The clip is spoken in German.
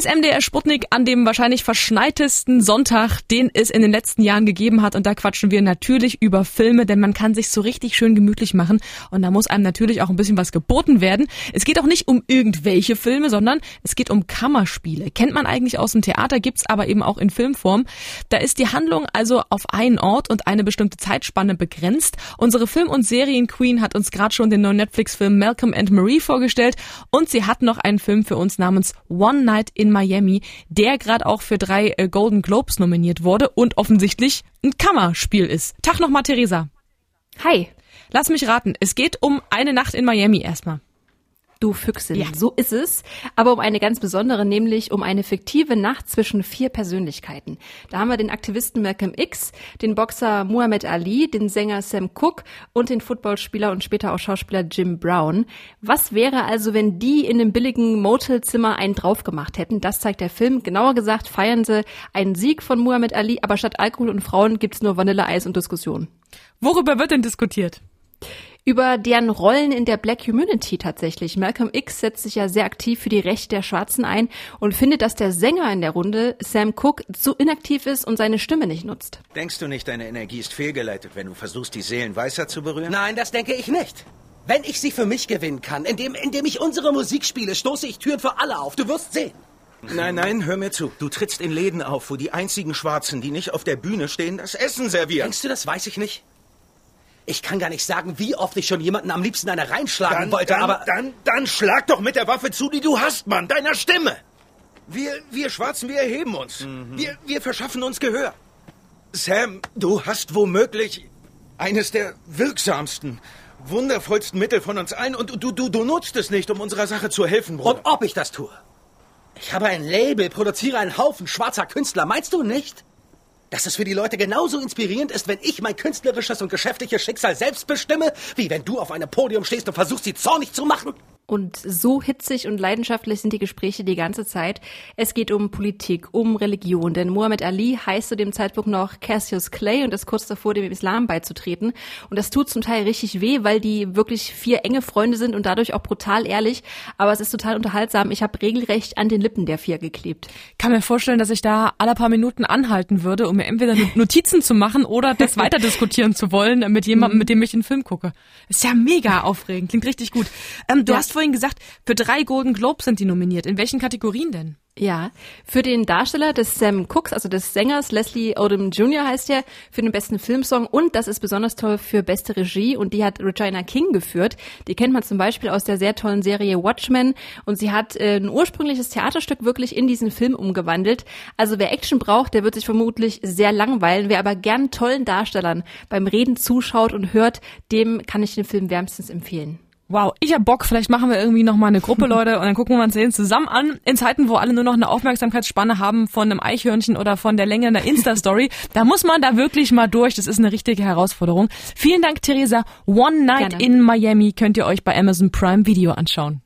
ist MDR Sputnik an dem wahrscheinlich verschneitesten Sonntag, den es in den letzten Jahren gegeben hat. Und da quatschen wir natürlich über Filme, denn man kann sich so richtig schön gemütlich machen. Und da muss einem natürlich auch ein bisschen was geboten werden. Es geht auch nicht um irgendwelche Filme, sondern es geht um Kammerspiele. Kennt man eigentlich aus dem Theater, gibt's aber eben auch in Filmform. Da ist die Handlung also auf einen Ort und eine bestimmte Zeitspanne begrenzt. Unsere Film- und Serienqueen hat uns gerade schon den neuen Netflix-Film Malcolm and Marie vorgestellt. Und sie hat noch einen Film für uns namens One Night in Miami, der gerade auch für drei äh, Golden Globes nominiert wurde und offensichtlich ein Kammerspiel ist. Tag nochmal, Theresa. Hi. Lass mich raten, es geht um eine Nacht in Miami erstmal. Du Füchsin, ja. so ist es. Aber um eine ganz besondere, nämlich um eine fiktive Nacht zwischen vier Persönlichkeiten. Da haben wir den Aktivisten Malcolm X, den Boxer Muhammad Ali, den Sänger Sam Cooke und den Footballspieler und später auch Schauspieler Jim Brown. Was wäre also, wenn die in einem billigen Motelzimmer einen drauf gemacht hätten? Das zeigt der Film. Genauer gesagt feiern sie einen Sieg von Muhammad Ali, aber statt Alkohol und Frauen gibt's nur Vanilleeis und Diskussion. Worüber wird denn diskutiert? Über deren Rollen in der Black Community tatsächlich. Malcolm X setzt sich ja sehr aktiv für die Rechte der Schwarzen ein und findet, dass der Sänger in der Runde, Sam Cooke, zu inaktiv ist und seine Stimme nicht nutzt. Denkst du nicht, deine Energie ist fehlgeleitet, wenn du versuchst, die Seelen weißer zu berühren? Nein, das denke ich nicht. Wenn ich sie für mich gewinnen kann, indem, indem ich unsere Musik spiele, stoße ich Türen für alle auf. Du wirst sehen. Nein, nein, hör mir zu. Du trittst in Läden auf, wo die einzigen Schwarzen, die nicht auf der Bühne stehen, das Essen servieren. Denkst du, das weiß ich nicht? Ich kann gar nicht sagen, wie oft ich schon jemanden am liebsten eine reinschlagen dann, wollte, dann, aber... Dann, dann schlag doch mit der Waffe zu, die du hast, Mann, deiner Stimme. Wir, wir Schwarzen, wir erheben uns. Mhm. Wir, wir verschaffen uns Gehör. Sam, du hast womöglich eines der wirksamsten, wundervollsten Mittel von uns allen und du, du, du nutzt es nicht, um unserer Sache zu helfen, Bruder. Und ob ich das tue? Ich habe ein Label, produziere einen Haufen schwarzer Künstler, meinst du nicht? Dass es für die Leute genauso inspirierend ist, wenn ich mein künstlerisches und geschäftliches Schicksal selbst bestimme, wie wenn du auf einem Podium stehst und versuchst, sie zornig zu machen? Und so hitzig und leidenschaftlich sind die Gespräche die ganze Zeit. Es geht um Politik, um Religion, denn Muhammad Ali heißt zu dem Zeitpunkt noch Cassius Clay und ist kurz davor, dem Islam beizutreten. Und das tut zum Teil richtig weh, weil die wirklich vier enge Freunde sind und dadurch auch brutal ehrlich. Aber es ist total unterhaltsam. Ich habe regelrecht an den Lippen der vier geklebt. Kann mir vorstellen, dass ich da alle paar Minuten anhalten würde, um mir entweder Notizen zu machen oder das weiter diskutieren zu wollen mit jemandem, mit dem ich den Film gucke. Ist ja mega aufregend, klingt richtig gut. Ähm, du ja. hast vorhin gesagt, für drei Golden Globes sind die nominiert. In welchen Kategorien denn? Ja, für den Darsteller des Sam Cooks, also des Sängers Leslie Odom Jr. heißt er, für den besten Filmsong und das ist besonders toll für beste Regie und die hat Regina King geführt. Die kennt man zum Beispiel aus der sehr tollen Serie Watchmen und sie hat äh, ein ursprüngliches Theaterstück wirklich in diesen Film umgewandelt. Also wer Action braucht, der wird sich vermutlich sehr langweilen. Wer aber gern tollen Darstellern beim Reden zuschaut und hört, dem kann ich den Film wärmstens empfehlen. Wow, ich hab Bock. Vielleicht machen wir irgendwie noch mal eine Gruppe, Leute, und dann gucken wir uns den zusammen an. In Zeiten, wo alle nur noch eine Aufmerksamkeitsspanne haben von einem Eichhörnchen oder von der Länge einer Insta-Story, da muss man da wirklich mal durch. Das ist eine richtige Herausforderung. Vielen Dank, Theresa. One Night Gerne. in Miami könnt ihr euch bei Amazon Prime Video anschauen.